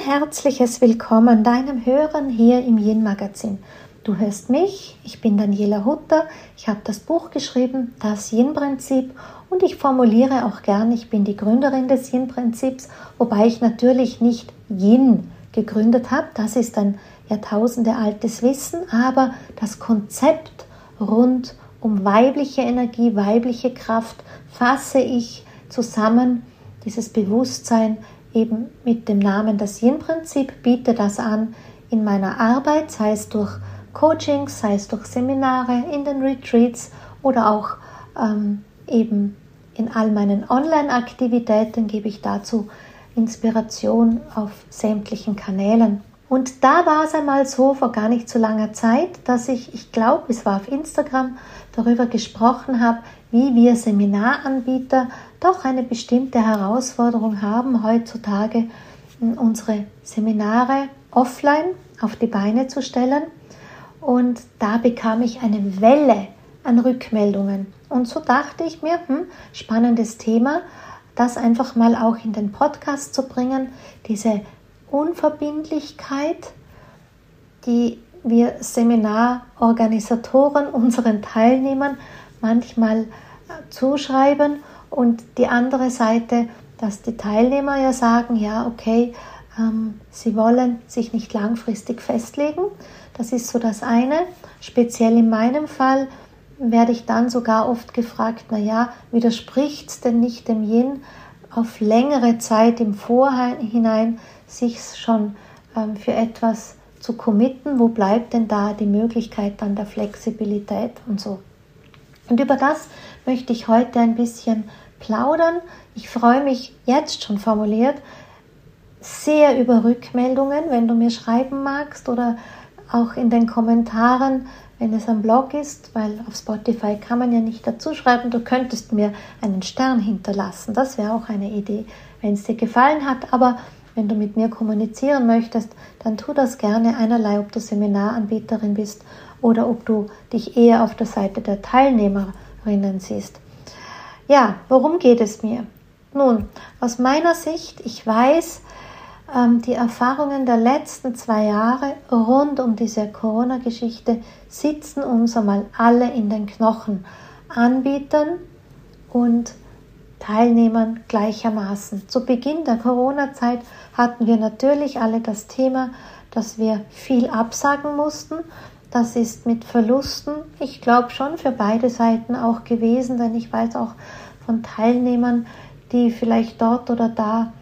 herzliches Willkommen deinem Hören hier im Yin Magazin. Du hörst mich, ich bin Daniela Hutter, ich habe das Buch geschrieben, das Yin-Prinzip und ich formuliere auch gern, ich bin die Gründerin des Yin-Prinzips, wobei ich natürlich nicht Yin gegründet habe, das ist ein Jahrtausende altes Wissen, aber das Konzept rund um weibliche Energie, weibliche Kraft fasse ich zusammen, dieses Bewusstsein eben mit dem Namen das Yin-Prinzip, biete das an in meiner Arbeit, sei es durch Coachings, sei es durch Seminare, in den Retreats oder auch ähm, eben in all meinen Online-Aktivitäten gebe ich dazu Inspiration auf sämtlichen Kanälen. Und da war es einmal so vor gar nicht so langer Zeit, dass ich, ich glaube, es war auf Instagram, darüber gesprochen habe, wie wir Seminaranbieter doch eine bestimmte Herausforderung haben, heutzutage unsere Seminare offline auf die Beine zu stellen. Und da bekam ich eine Welle an Rückmeldungen. Und so dachte ich mir, hm, spannendes Thema, das einfach mal auch in den Podcast zu bringen, diese Unverbindlichkeit, die wir Seminarorganisatoren unseren Teilnehmern manchmal äh, zuschreiben und die andere Seite, dass die Teilnehmer ja sagen, ja, okay, ähm, sie wollen sich nicht langfristig festlegen. Das ist so das eine. Speziell in meinem Fall werde ich dann sogar oft gefragt, na ja, widerspricht es denn nicht dem Yin, auf längere Zeit im Vorhinein sich schon ähm, für etwas zu committen? Wo bleibt denn da die Möglichkeit dann der Flexibilität und so? Und über das möchte ich heute ein bisschen plaudern. Ich freue mich jetzt schon formuliert sehr über Rückmeldungen, wenn du mir schreiben magst oder auch in den Kommentaren, wenn es am Blog ist, weil auf Spotify kann man ja nicht dazu schreiben, du könntest mir einen Stern hinterlassen. Das wäre auch eine Idee, wenn es dir gefallen hat. Aber wenn du mit mir kommunizieren möchtest, dann tu das gerne einerlei, ob du Seminaranbieterin bist oder ob du dich eher auf der Seite der Teilnehmerinnen siehst. Ja, worum geht es mir? Nun, aus meiner Sicht, ich weiß, ähm, die Erfahrungen der letzten zwei Jahre rund um diese Corona-Geschichte sitzen uns einmal alle in den Knochen. Anbietern und Teilnehmern gleichermaßen. Zu Beginn der Corona-Zeit hatten wir natürlich alle das Thema, dass wir viel absagen mussten. Das ist mit Verlusten, ich glaube schon für beide Seiten auch gewesen, denn ich weiß auch von Teilnehmern, die vielleicht dort oder da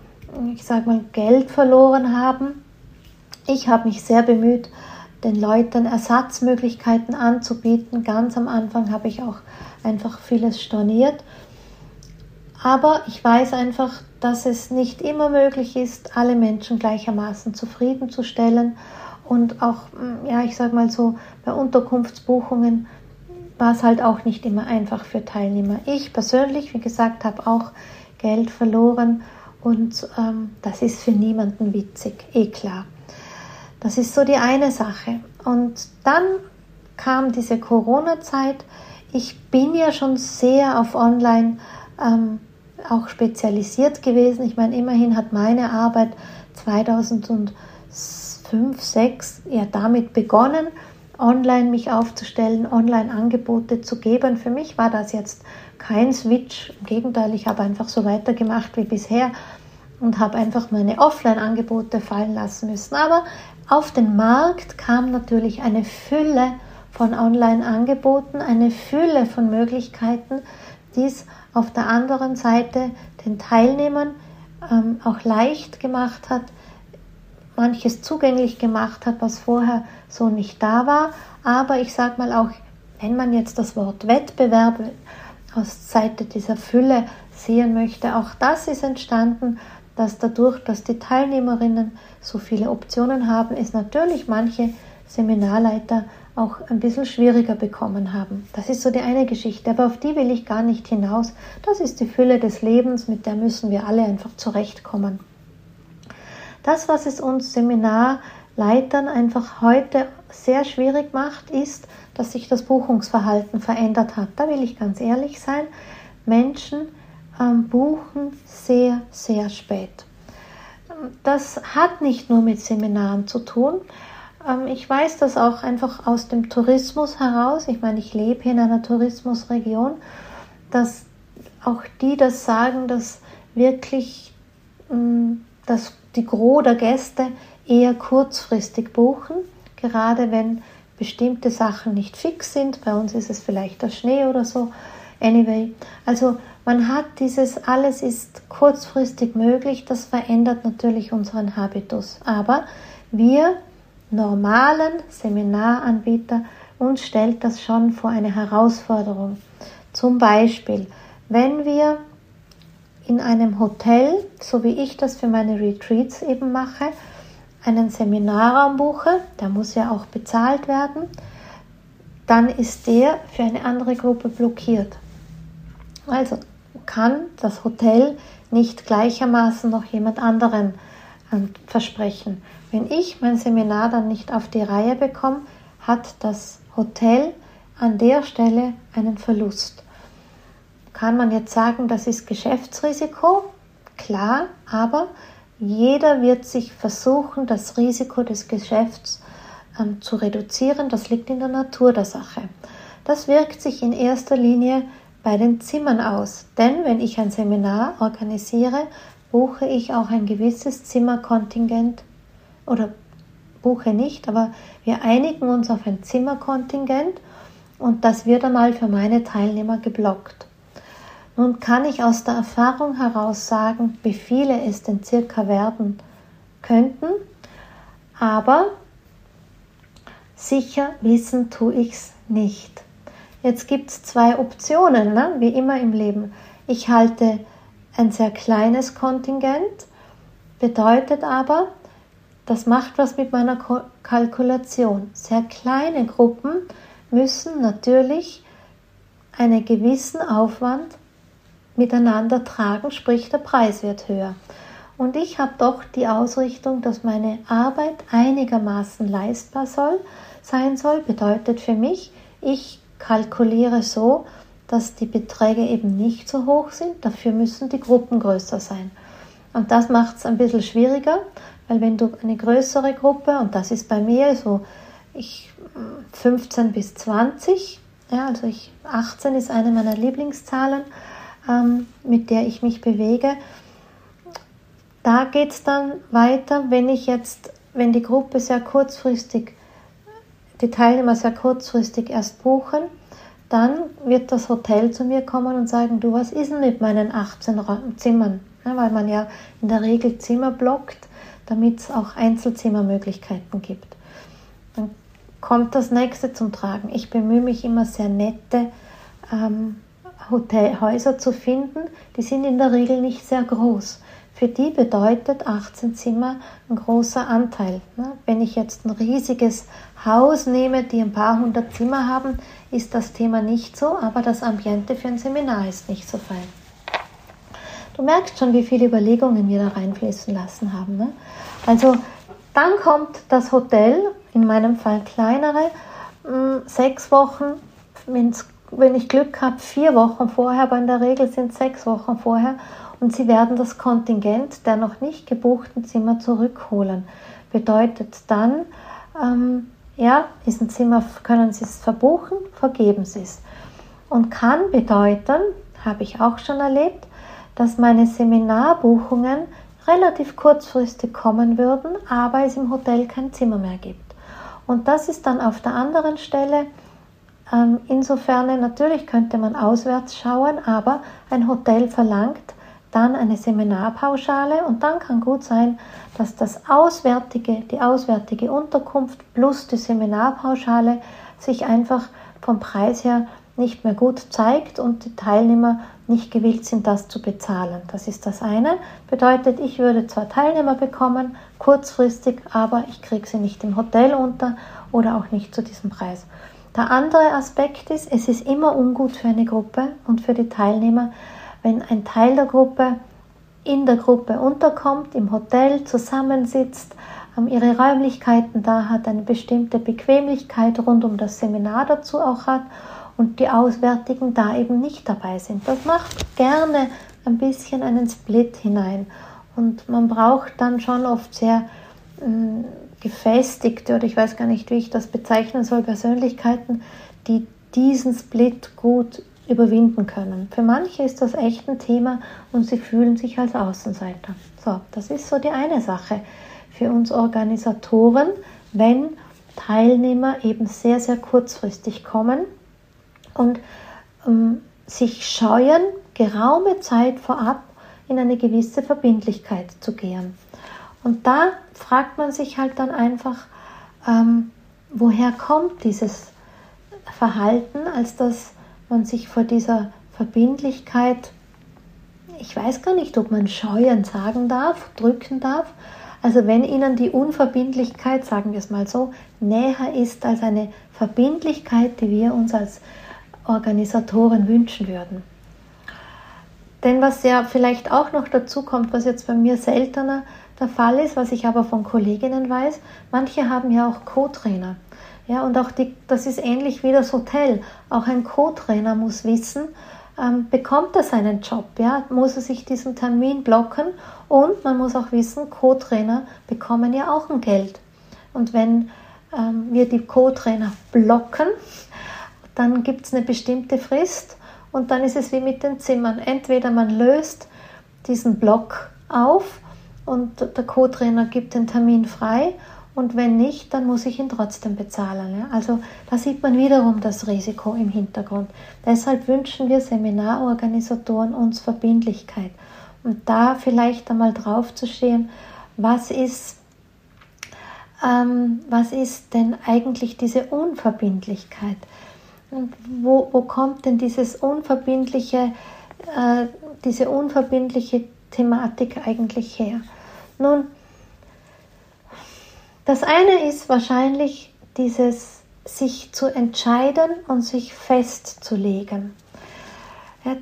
ich sage mal, Geld verloren haben. Ich habe mich sehr bemüht, den Leuten Ersatzmöglichkeiten anzubieten. Ganz am Anfang habe ich auch einfach vieles storniert. Aber ich weiß einfach, dass es nicht immer möglich ist, alle Menschen gleichermaßen zufriedenzustellen. Und auch, ja, ich sage mal so, bei Unterkunftsbuchungen war es halt auch nicht immer einfach für Teilnehmer. Ich persönlich, wie gesagt, habe auch Geld verloren und ähm, das ist für niemanden witzig, eh klar. Das ist so die eine Sache. Und dann kam diese Corona-Zeit. Ich bin ja schon sehr auf Online ähm, auch spezialisiert gewesen. Ich meine, immerhin hat meine Arbeit 2005, 2006 ja damit begonnen, online mich aufzustellen, online Angebote zu geben. Für mich war das jetzt kein Switch. Im Gegenteil, ich habe einfach so weitergemacht wie bisher und habe einfach meine Offline-Angebote fallen lassen müssen. Aber auf den Markt kam natürlich eine Fülle von Online-Angeboten, eine Fülle von Möglichkeiten, die es auf der anderen Seite den Teilnehmern ähm, auch leicht gemacht hat, manches zugänglich gemacht hat, was vorher so nicht da war. Aber ich sage mal auch, wenn man jetzt das Wort Wettbewerb aus Seite dieser Fülle sehen möchte, auch das ist entstanden, dass dadurch, dass die Teilnehmerinnen so viele Optionen haben, es natürlich manche Seminarleiter auch ein bisschen schwieriger bekommen haben. Das ist so die eine Geschichte, aber auf die will ich gar nicht hinaus. Das ist die Fülle des Lebens, mit der müssen wir alle einfach zurechtkommen. Das, was es uns Seminarleitern einfach heute sehr schwierig macht, ist, dass sich das Buchungsverhalten verändert hat. Da will ich ganz ehrlich sein. Menschen ähm, buchen sehr, sehr spät. das hat nicht nur mit Seminaren zu tun. Ähm, ich weiß das auch einfach aus dem Tourismus heraus. Ich meine, ich lebe in einer Tourismusregion, dass auch die das sagen, dass wirklich mm, dass die Gros der Gäste eher kurzfristig buchen, gerade wenn bestimmte Sachen nicht fix sind. Bei uns ist es vielleicht der Schnee oder so. Anyway, also man hat dieses, alles ist kurzfristig möglich, das verändert natürlich unseren Habitus. Aber wir normalen Seminaranbieter, uns stellt das schon vor eine Herausforderung. Zum Beispiel, wenn wir in einem Hotel, so wie ich das für meine Retreats eben mache, einen Seminarraum buche, der muss ja auch bezahlt werden, dann ist der für eine andere Gruppe blockiert. Also kann das Hotel nicht gleichermaßen noch jemand anderen ähm, versprechen. Wenn ich mein Seminar dann nicht auf die Reihe bekomme, hat das Hotel an der Stelle einen Verlust. Kann man jetzt sagen, das ist Geschäftsrisiko? Klar, aber jeder wird sich versuchen, das Risiko des Geschäfts ähm, zu reduzieren. Das liegt in der Natur der Sache. Das wirkt sich in erster Linie bei den Zimmern aus. Denn wenn ich ein Seminar organisiere, buche ich auch ein gewisses Zimmerkontingent oder buche nicht, aber wir einigen uns auf ein Zimmerkontingent und das wird einmal für meine Teilnehmer geblockt. Nun kann ich aus der Erfahrung heraus sagen, wie viele es denn circa werden könnten, aber sicher wissen tue ich es nicht. Jetzt gibt es zwei Optionen, ne? wie immer im Leben. Ich halte ein sehr kleines Kontingent, bedeutet aber, das macht was mit meiner Kalkulation. Sehr kleine Gruppen müssen natürlich einen gewissen Aufwand miteinander tragen, sprich der Preis wird höher. Und ich habe doch die Ausrichtung, dass meine Arbeit einigermaßen leistbar soll, sein soll, bedeutet für mich, ich kalkuliere so, dass die Beträge eben nicht so hoch sind, dafür müssen die Gruppen größer sein. Und das macht es ein bisschen schwieriger, weil wenn du eine größere Gruppe, und das ist bei mir so, ich 15 bis 20, ja, also ich 18 ist eine meiner Lieblingszahlen, mit der ich mich bewege. Da geht es dann weiter, wenn ich jetzt, wenn die Gruppe sehr kurzfristig, die Teilnehmer sehr kurzfristig erst buchen, dann wird das Hotel zu mir kommen und sagen, du, was ist denn mit meinen 18 Zimmern? Ja, weil man ja in der Regel Zimmer blockt, damit es auch Einzelzimmermöglichkeiten gibt. Dann kommt das nächste zum Tragen. Ich bemühe mich immer sehr nette ähm, Hotelhäuser zu finden, die sind in der Regel nicht sehr groß. Für die bedeutet 18 Zimmer ein großer Anteil. Ne? Wenn ich jetzt ein riesiges Haus nehme, die ein paar hundert Zimmer haben, ist das Thema nicht so, aber das Ambiente für ein Seminar ist nicht so fein. Du merkst schon, wie viele Überlegungen wir da reinfließen lassen haben. Ne? Also dann kommt das Hotel, in meinem Fall kleinere, sechs Wochen, wenn es wenn ich Glück habe, vier Wochen vorher, aber in der Regel sind sechs Wochen vorher und Sie werden das Kontingent der noch nicht gebuchten Zimmer zurückholen. Bedeutet dann, ähm, ja, diesen Zimmer können Sie es verbuchen, vergeben Sie es. Und kann bedeuten, habe ich auch schon erlebt, dass meine Seminarbuchungen relativ kurzfristig kommen würden, aber es im Hotel kein Zimmer mehr gibt. Und das ist dann auf der anderen Stelle ähm, insofern natürlich könnte man auswärts schauen, aber ein Hotel verlangt dann eine Seminarpauschale und dann kann gut sein, dass das auswärtige, die auswärtige Unterkunft plus die Seminarpauschale sich einfach vom Preis her nicht mehr gut zeigt und die Teilnehmer nicht gewillt sind, das zu bezahlen. Das ist das eine. Bedeutet, ich würde zwar Teilnehmer bekommen, kurzfristig, aber ich kriege sie nicht im Hotel unter oder auch nicht zu diesem Preis. Der andere Aspekt ist, es ist immer ungut für eine Gruppe und für die Teilnehmer, wenn ein Teil der Gruppe in der Gruppe unterkommt, im Hotel zusammensitzt, ähm, ihre Räumlichkeiten da hat, eine bestimmte Bequemlichkeit rund um das Seminar dazu auch hat und die Auswärtigen da eben nicht dabei sind. Das macht gerne ein bisschen einen Split hinein. Und man braucht dann schon oft sehr äh, gefestigte, oder ich weiß gar nicht, wie ich das bezeichnen soll, Persönlichkeiten, die diesen Split gut überwinden können. Für manche ist das echt ein Thema und sie fühlen sich als Außenseiter. So, das ist so die eine Sache für uns Organisatoren, wenn Teilnehmer eben sehr, sehr kurzfristig kommen und ähm, sich scheuen, geraume Zeit vorab in eine gewisse Verbindlichkeit zu gehen. Und da fragt man sich halt dann einfach, ähm, woher kommt dieses Verhalten, als dass man sich vor dieser Verbindlichkeit, ich weiß gar nicht, ob man scheuen sagen darf, drücken darf. Also wenn Ihnen die Unverbindlichkeit, sagen wir es mal so, näher ist als eine Verbindlichkeit, die wir uns als Organisatoren wünschen würden. Denn was ja vielleicht auch noch dazu kommt, was jetzt bei mir seltener der Fall ist, was ich aber von Kolleginnen weiß, manche haben ja auch Co-Trainer. Ja, und auch die, das ist ähnlich wie das Hotel. Auch ein Co-Trainer muss wissen, ähm, bekommt er seinen Job, ja, muss er sich diesen Termin blocken und man muss auch wissen, Co-Trainer bekommen ja auch ein Geld. Und wenn ähm, wir die Co-Trainer blocken, dann gibt es eine bestimmte Frist und dann ist es wie mit den Zimmern. Entweder man löst diesen Block auf und der Co-Trainer gibt den Termin frei und wenn nicht, dann muss ich ihn trotzdem bezahlen. Ja? Also da sieht man wiederum das Risiko im Hintergrund. Deshalb wünschen wir Seminarorganisatoren uns Verbindlichkeit und da vielleicht einmal drauf zu stehen, was ist, ähm, was ist denn eigentlich diese Unverbindlichkeit? Und wo, wo kommt denn dieses unverbindliche, äh, diese unverbindliche Thematik eigentlich her? Nun, das eine ist wahrscheinlich dieses sich zu entscheiden und sich festzulegen.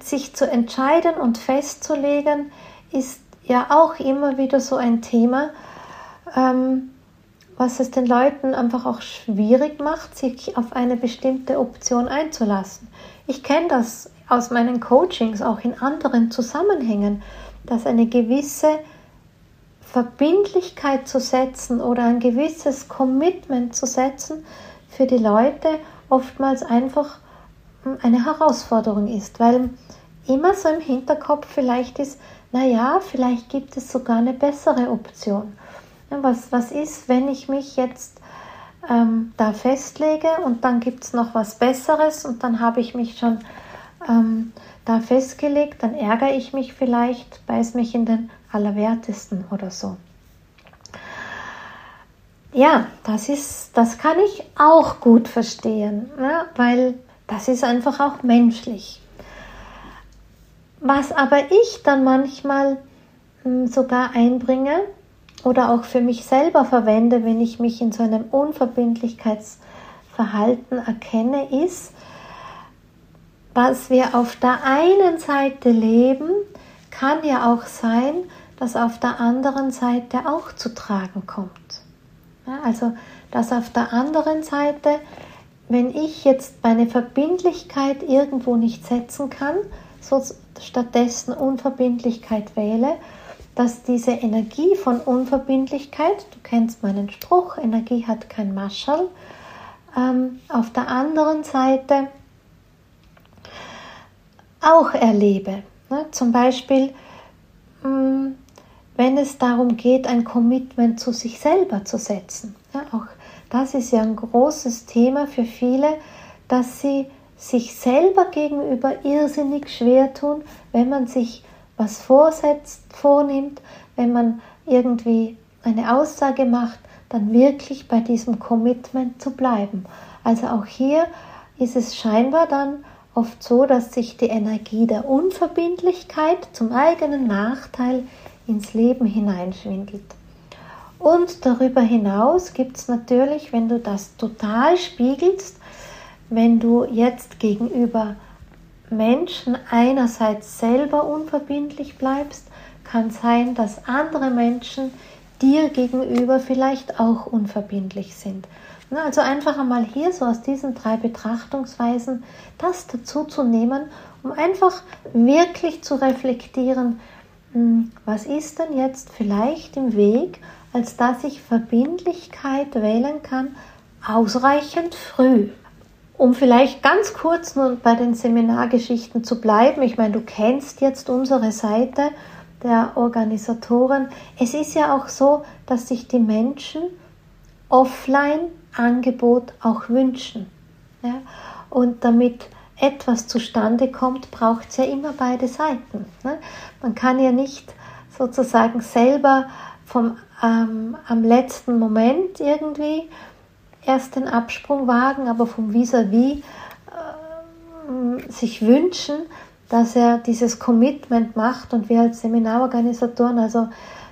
sich zu entscheiden und festzulegen ist ja auch immer wieder so ein Thema, ähm, was es den Leuten einfach auch schwierig macht, sich auf eine bestimmte Option einzulassen. Ich kenne das aus meinen Coachings auch in anderen Zusammenhängen, dass eine gewisse Verbindlichkeit zu setzen oder ein gewisses Commitment zu setzen für die Leute oftmals einfach eine Herausforderung ist, weil immer so im Hinterkopf vielleicht ist, naja, vielleicht gibt es sogar eine bessere Option. Was, was ist, wenn ich mich jetzt ähm, da festlege und dann gibt es noch was Besseres und dann habe ich mich schon ähm, da festgelegt, dann ärgere ich mich vielleicht, beiß mich in den Allerwertesten oder so. Ja, das ist, das kann ich auch gut verstehen, ne? weil das ist einfach auch menschlich. Was aber ich dann manchmal hm, sogar einbringe, oder auch für mich selber verwende, wenn ich mich in so einem Unverbindlichkeitsverhalten erkenne, ist, was wir auf der einen Seite leben, kann ja auch sein, dass auf der anderen Seite auch zu tragen kommt. Ja, also, dass auf der anderen Seite, wenn ich jetzt meine Verbindlichkeit irgendwo nicht setzen kann, so stattdessen Unverbindlichkeit wähle, dass diese Energie von Unverbindlichkeit, du kennst meinen Spruch, Energie hat kein Maschall, ähm, auf der anderen Seite auch erlebe. Ne? Zum Beispiel, wenn es darum geht, ein Commitment zu sich selber zu setzen. Ja, auch das ist ja ein großes Thema für viele, dass sie sich selber gegenüber irrsinnig schwer tun, wenn man sich was vorsetzt, vornimmt, wenn man irgendwie eine Aussage macht, dann wirklich bei diesem Commitment zu bleiben. Also auch hier ist es scheinbar dann oft so, dass sich die Energie der Unverbindlichkeit zum eigenen Nachteil ins Leben hineinschwindelt. Und darüber hinaus gibt es natürlich, wenn du das total spiegelst, wenn du jetzt gegenüber Menschen einerseits selber unverbindlich bleibst, kann sein, dass andere Menschen dir gegenüber vielleicht auch unverbindlich sind. Also einfach einmal hier so aus diesen drei Betrachtungsweisen das dazu zu nehmen, um einfach wirklich zu reflektieren, was ist denn jetzt vielleicht im Weg, als dass ich Verbindlichkeit wählen kann, ausreichend früh. Um vielleicht ganz kurz nur bei den Seminargeschichten zu bleiben, ich meine, du kennst jetzt unsere Seite der Organisatoren. Es ist ja auch so, dass sich die Menschen Offline-Angebot auch wünschen. Ja? Und damit etwas zustande kommt, braucht es ja immer beide Seiten. Ne? Man kann ja nicht sozusagen selber vom, ähm, am letzten Moment irgendwie erst den Absprung wagen, aber vom Vis-à-vis -vis, äh, sich wünschen, dass er dieses Commitment macht und wir als Seminarorganisatoren, also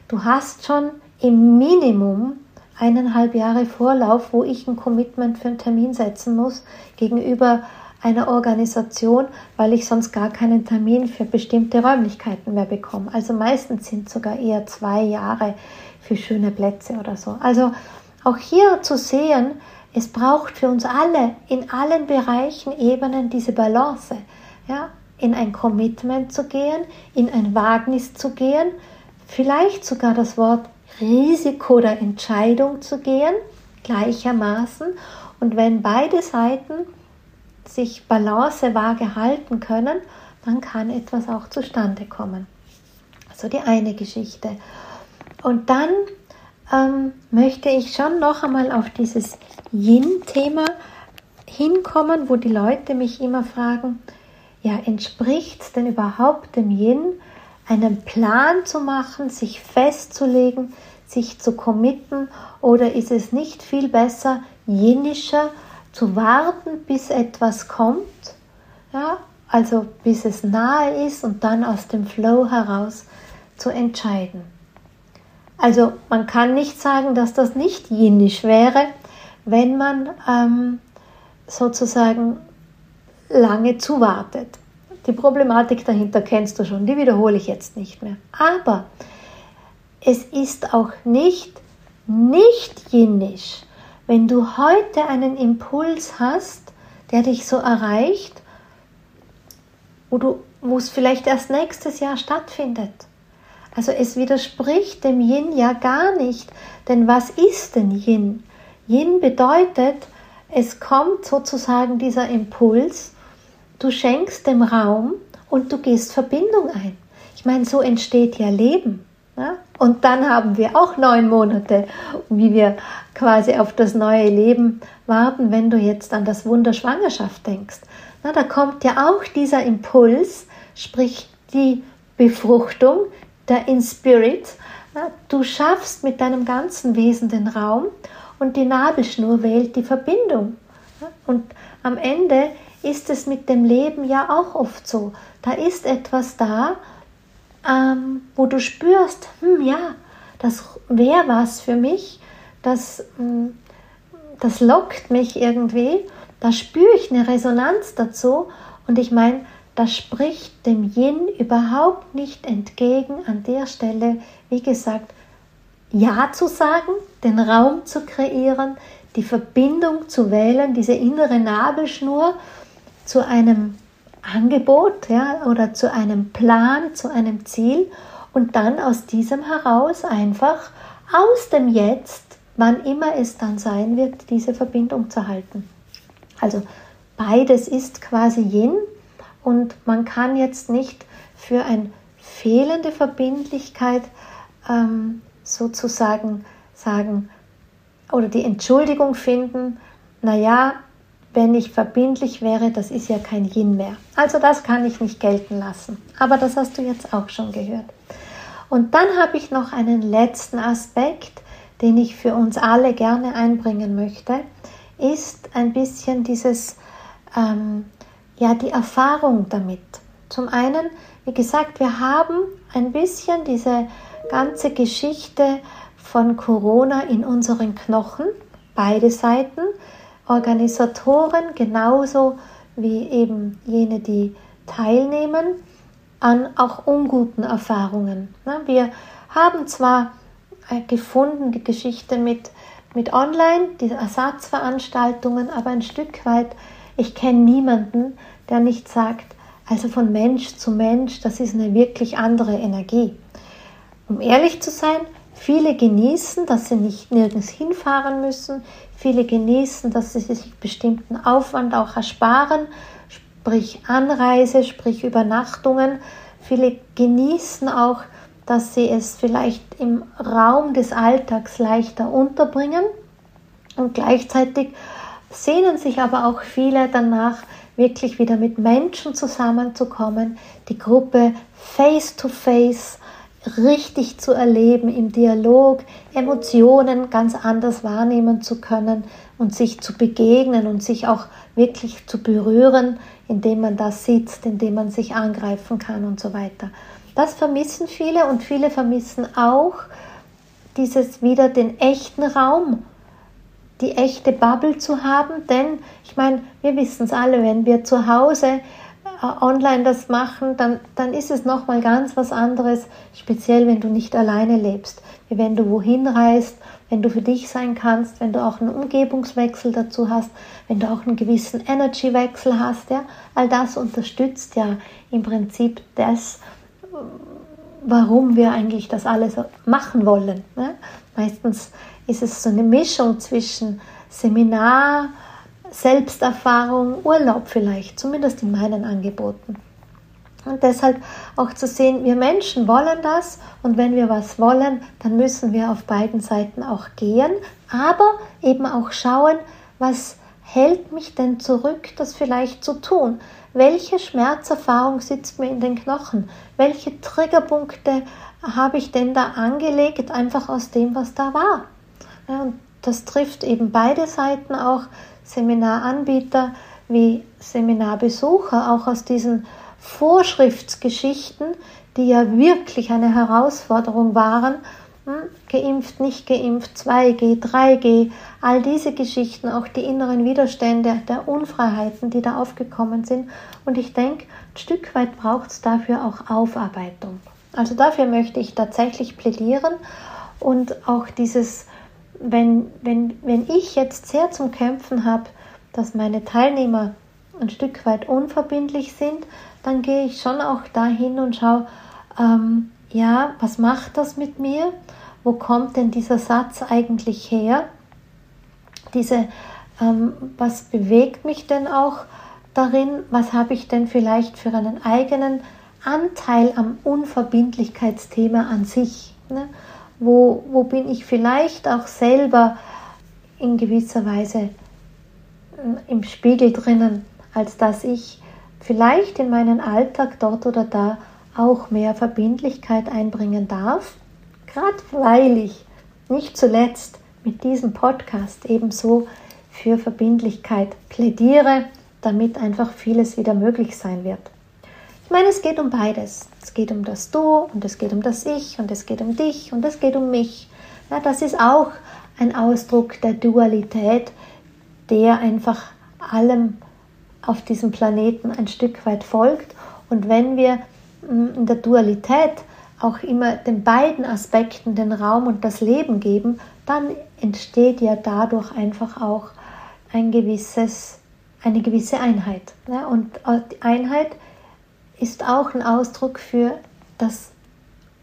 du hast schon im Minimum eineinhalb Jahre Vorlauf, wo ich ein Commitment für einen Termin setzen muss gegenüber einer Organisation, weil ich sonst gar keinen Termin für bestimmte Räumlichkeiten mehr bekomme. Also meistens sind sogar eher zwei Jahre für schöne Plätze oder so. Also auch hier zu sehen, es braucht für uns alle in allen Bereichen, Ebenen diese Balance. Ja? In ein Commitment zu gehen, in ein Wagnis zu gehen, vielleicht sogar das Wort Risiko der Entscheidung zu gehen, gleichermaßen. Und wenn beide Seiten sich balancewaage halten können, dann kann etwas auch zustande kommen. Also die eine Geschichte. Und dann ähm, möchte ich schon noch einmal auf dieses Yin-Thema hinkommen, wo die Leute mich immer fragen, ja, entspricht es denn überhaupt dem Yin, einen Plan zu machen, sich festzulegen, sich zu committen, oder ist es nicht viel besser, jinischer zu warten, bis etwas kommt, ja, also bis es nahe ist und dann aus dem Flow heraus zu entscheiden. Also man kann nicht sagen, dass das nicht jinisch wäre, wenn man ähm, sozusagen lange zuwartet. Die Problematik dahinter kennst du schon, die wiederhole ich jetzt nicht mehr. Aber es ist auch nicht nicht jinnisch, wenn du heute einen Impuls hast, der dich so erreicht, wo, du, wo es vielleicht erst nächstes Jahr stattfindet. Also es widerspricht dem Yin ja gar nicht. Denn was ist denn Yin? Yin bedeutet, es kommt sozusagen dieser Impuls, du schenkst dem Raum und du gehst Verbindung ein. Ich meine, so entsteht ja Leben. Und dann haben wir auch neun Monate, wie wir quasi auf das neue Leben warten, wenn du jetzt an das Wunder Schwangerschaft denkst. Na, da kommt ja auch dieser Impuls, sprich die Befruchtung, der In Spirit. Na, du schaffst mit deinem ganzen Wesen den Raum und die Nabelschnur wählt die Verbindung. Und am Ende ist es mit dem Leben ja auch oft so. Da ist etwas da, ähm, wo du spürst, hm, ja, das wäre was für mich, das, hm, das lockt mich irgendwie, da spüre ich eine Resonanz dazu und ich meine, das spricht dem Yin überhaupt nicht entgegen, an der Stelle, wie gesagt, Ja zu sagen, den Raum zu kreieren, die Verbindung zu wählen, diese innere Nabelschnur zu einem Angebot ja, oder zu einem Plan, zu einem Ziel und dann aus diesem heraus einfach aus dem Jetzt, wann immer es dann sein wird, diese Verbindung zu halten. Also beides ist quasi Yin und man kann jetzt nicht für eine fehlende Verbindlichkeit ähm, sozusagen sagen oder die Entschuldigung finden, naja, wenn ich verbindlich wäre, das ist ja kein Yin mehr. Also das kann ich nicht gelten lassen. Aber das hast du jetzt auch schon gehört. Und dann habe ich noch einen letzten Aspekt, den ich für uns alle gerne einbringen möchte, ist ein bisschen dieses, ähm, ja, die Erfahrung damit. Zum einen, wie gesagt, wir haben ein bisschen diese ganze Geschichte von Corona in unseren Knochen, beide Seiten. Organisatoren genauso wie eben jene, die teilnehmen, an auch unguten Erfahrungen. Wir haben zwar äh, gefunden die Geschichte mit, mit Online, diese Ersatzveranstaltungen, aber ein Stück weit, ich kenne niemanden, der nicht sagt, also von Mensch zu Mensch, das ist eine wirklich andere Energie. um ehrlich zu sein, viele genießen, dass sie nicht nirgends hinfahren müssen. Viele genießen, dass sie sich bestimmten Aufwand auch ersparen, sprich Anreise, sprich Übernachtungen. Viele genießen auch, dass sie es vielleicht im Raum des Alltags leichter unterbringen und gleichzeitig sehnen sich aber auch viele danach, wirklich wieder mit Menschen zusammenzukommen, die Gruppe face to face richtig zu erleben, im Dialog Emotionen ganz anders wahrnehmen zu können und sich zu begegnen und sich auch wirklich zu berühren, indem man da sitzt, indem man sich angreifen kann und so weiter. Das vermissen viele und viele vermissen auch dieses wieder den echten Raum, die echte Bubble zu haben, denn ich meine, wir wissen es alle, wenn wir zu Hause online das machen, dann, dann ist es nochmal ganz was anderes, speziell wenn du nicht alleine lebst, wie wenn du wohin reist, wenn du für dich sein kannst, wenn du auch einen Umgebungswechsel dazu hast, wenn du auch einen gewissen Energywechsel hast, ja, all das unterstützt ja im Prinzip das, warum wir eigentlich das alles machen wollen. Ne? Meistens ist es so eine Mischung zwischen Seminar, Selbsterfahrung, Urlaub vielleicht, zumindest in meinen Angeboten. Und deshalb auch zu sehen, wir Menschen wollen das und wenn wir was wollen, dann müssen wir auf beiden Seiten auch gehen, aber eben auch schauen, was hält mich denn zurück, das vielleicht zu tun? Welche Schmerzerfahrung sitzt mir in den Knochen? Welche Triggerpunkte habe ich denn da angelegt, einfach aus dem, was da war? Und das trifft eben beide Seiten auch, Seminaranbieter wie Seminarbesucher, auch aus diesen Vorschriftsgeschichten, die ja wirklich eine Herausforderung waren, hm, geimpft, nicht geimpft, 2G, 3G, all diese Geschichten, auch die inneren Widerstände der Unfreiheiten, die da aufgekommen sind. Und ich denke, ein Stück weit braucht es dafür auch Aufarbeitung. Also dafür möchte ich tatsächlich plädieren und auch dieses, wenn, wenn, wenn ich jetzt sehr zum Kämpfen habe, dass meine Teilnehmer ein Stück weit unverbindlich sind, dann gehe ich schon auch dahin und schaue, ähm, ja, was macht das mit mir? Wo kommt denn dieser Satz eigentlich her? Diese, ähm, was bewegt mich denn auch darin? Was habe ich denn vielleicht für einen eigenen Anteil am Unverbindlichkeitsthema an sich? Ne? Wo, wo bin ich vielleicht auch selber in gewisser Weise äh, im Spiegel drinnen, als dass ich vielleicht in meinen Alltag dort oder da auch mehr Verbindlichkeit einbringen darf, gerade weil ich nicht zuletzt mit diesem Podcast ebenso für Verbindlichkeit plädiere, damit einfach vieles wieder möglich sein wird. Ich meine, es geht um beides. Es geht um das Du und es geht um das Ich und es geht um dich und es geht um mich. Ja, das ist auch ein Ausdruck der Dualität, der einfach allem auf diesem Planeten ein Stück weit folgt. Und wenn wir in der Dualität auch immer den beiden Aspekten den Raum und das Leben geben, dann entsteht ja dadurch einfach auch ein gewisses, eine gewisse Einheit. Und die Einheit ist auch ein Ausdruck für das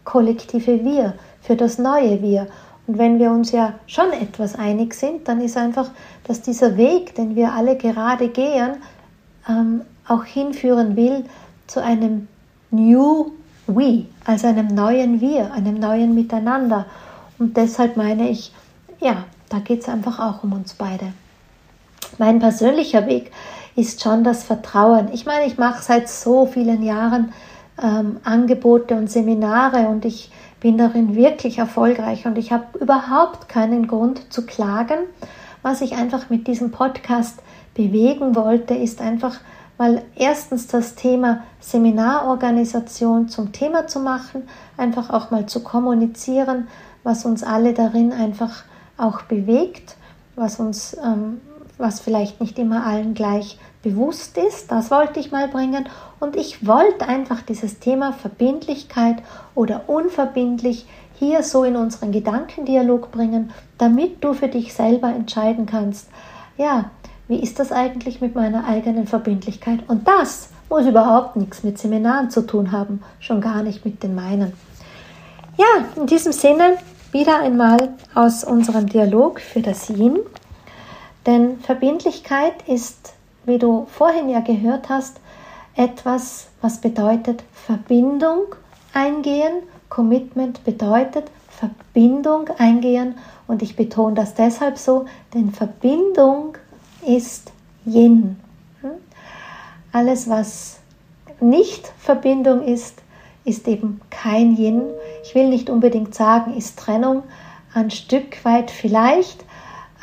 kollektive Wir, für das neue Wir. Und wenn wir uns ja schon etwas einig sind, dann ist einfach, dass dieser Weg, den wir alle gerade gehen, ähm, auch hinführen will zu einem New We, also einem neuen Wir, einem neuen Miteinander. Und deshalb meine ich, ja, da geht es einfach auch um uns beide. Mein persönlicher Weg ist schon das Vertrauen. Ich meine, ich mache seit so vielen Jahren ähm, Angebote und Seminare und ich bin darin wirklich erfolgreich und ich habe überhaupt keinen Grund zu klagen. Was ich einfach mit diesem Podcast bewegen wollte, ist einfach mal erstens das Thema Seminarorganisation zum Thema zu machen, einfach auch mal zu kommunizieren, was uns alle darin einfach auch bewegt, was uns, ähm, was vielleicht nicht immer allen gleich bewusst ist. Das wollte ich mal bringen. Und ich wollte einfach dieses Thema Verbindlichkeit oder unverbindlich hier so in unseren Gedankendialog bringen, damit du für dich selber entscheiden kannst, ja, wie ist das eigentlich mit meiner eigenen Verbindlichkeit? Und das muss überhaupt nichts mit Seminaren zu tun haben, schon gar nicht mit den meinen. Ja, in diesem Sinne wieder einmal aus unserem Dialog für das Yin. Denn Verbindlichkeit ist, wie du vorhin ja gehört hast, etwas, was bedeutet Verbindung eingehen. Commitment bedeutet Verbindung eingehen und ich betone das deshalb so, denn Verbindung ist Yin. Hm? Alles, was nicht Verbindung ist, ist eben kein Yin. Ich will nicht unbedingt sagen, ist Trennung ein Stück weit vielleicht,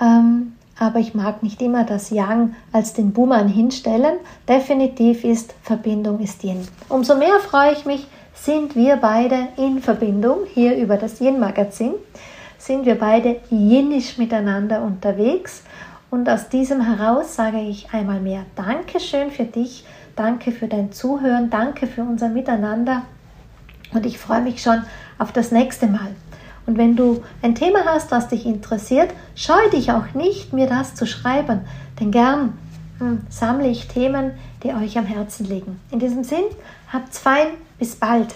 ähm, aber ich mag nicht immer das Yang als den Buhmann hinstellen. Definitiv ist Verbindung ist Yin. Umso mehr freue ich mich, sind wir beide in Verbindung hier über das Yin-Magazin, sind wir beide yinisch miteinander unterwegs. Und aus diesem heraus sage ich einmal mehr Dankeschön für dich, danke für dein Zuhören, danke für unser Miteinander. Und ich freue mich schon auf das nächste Mal. Und wenn du ein Thema hast, was dich interessiert, scheue dich auch nicht, mir das zu schreiben, denn gern hm, sammle ich Themen, die euch am Herzen liegen. In diesem Sinn, habt's fein, bis bald.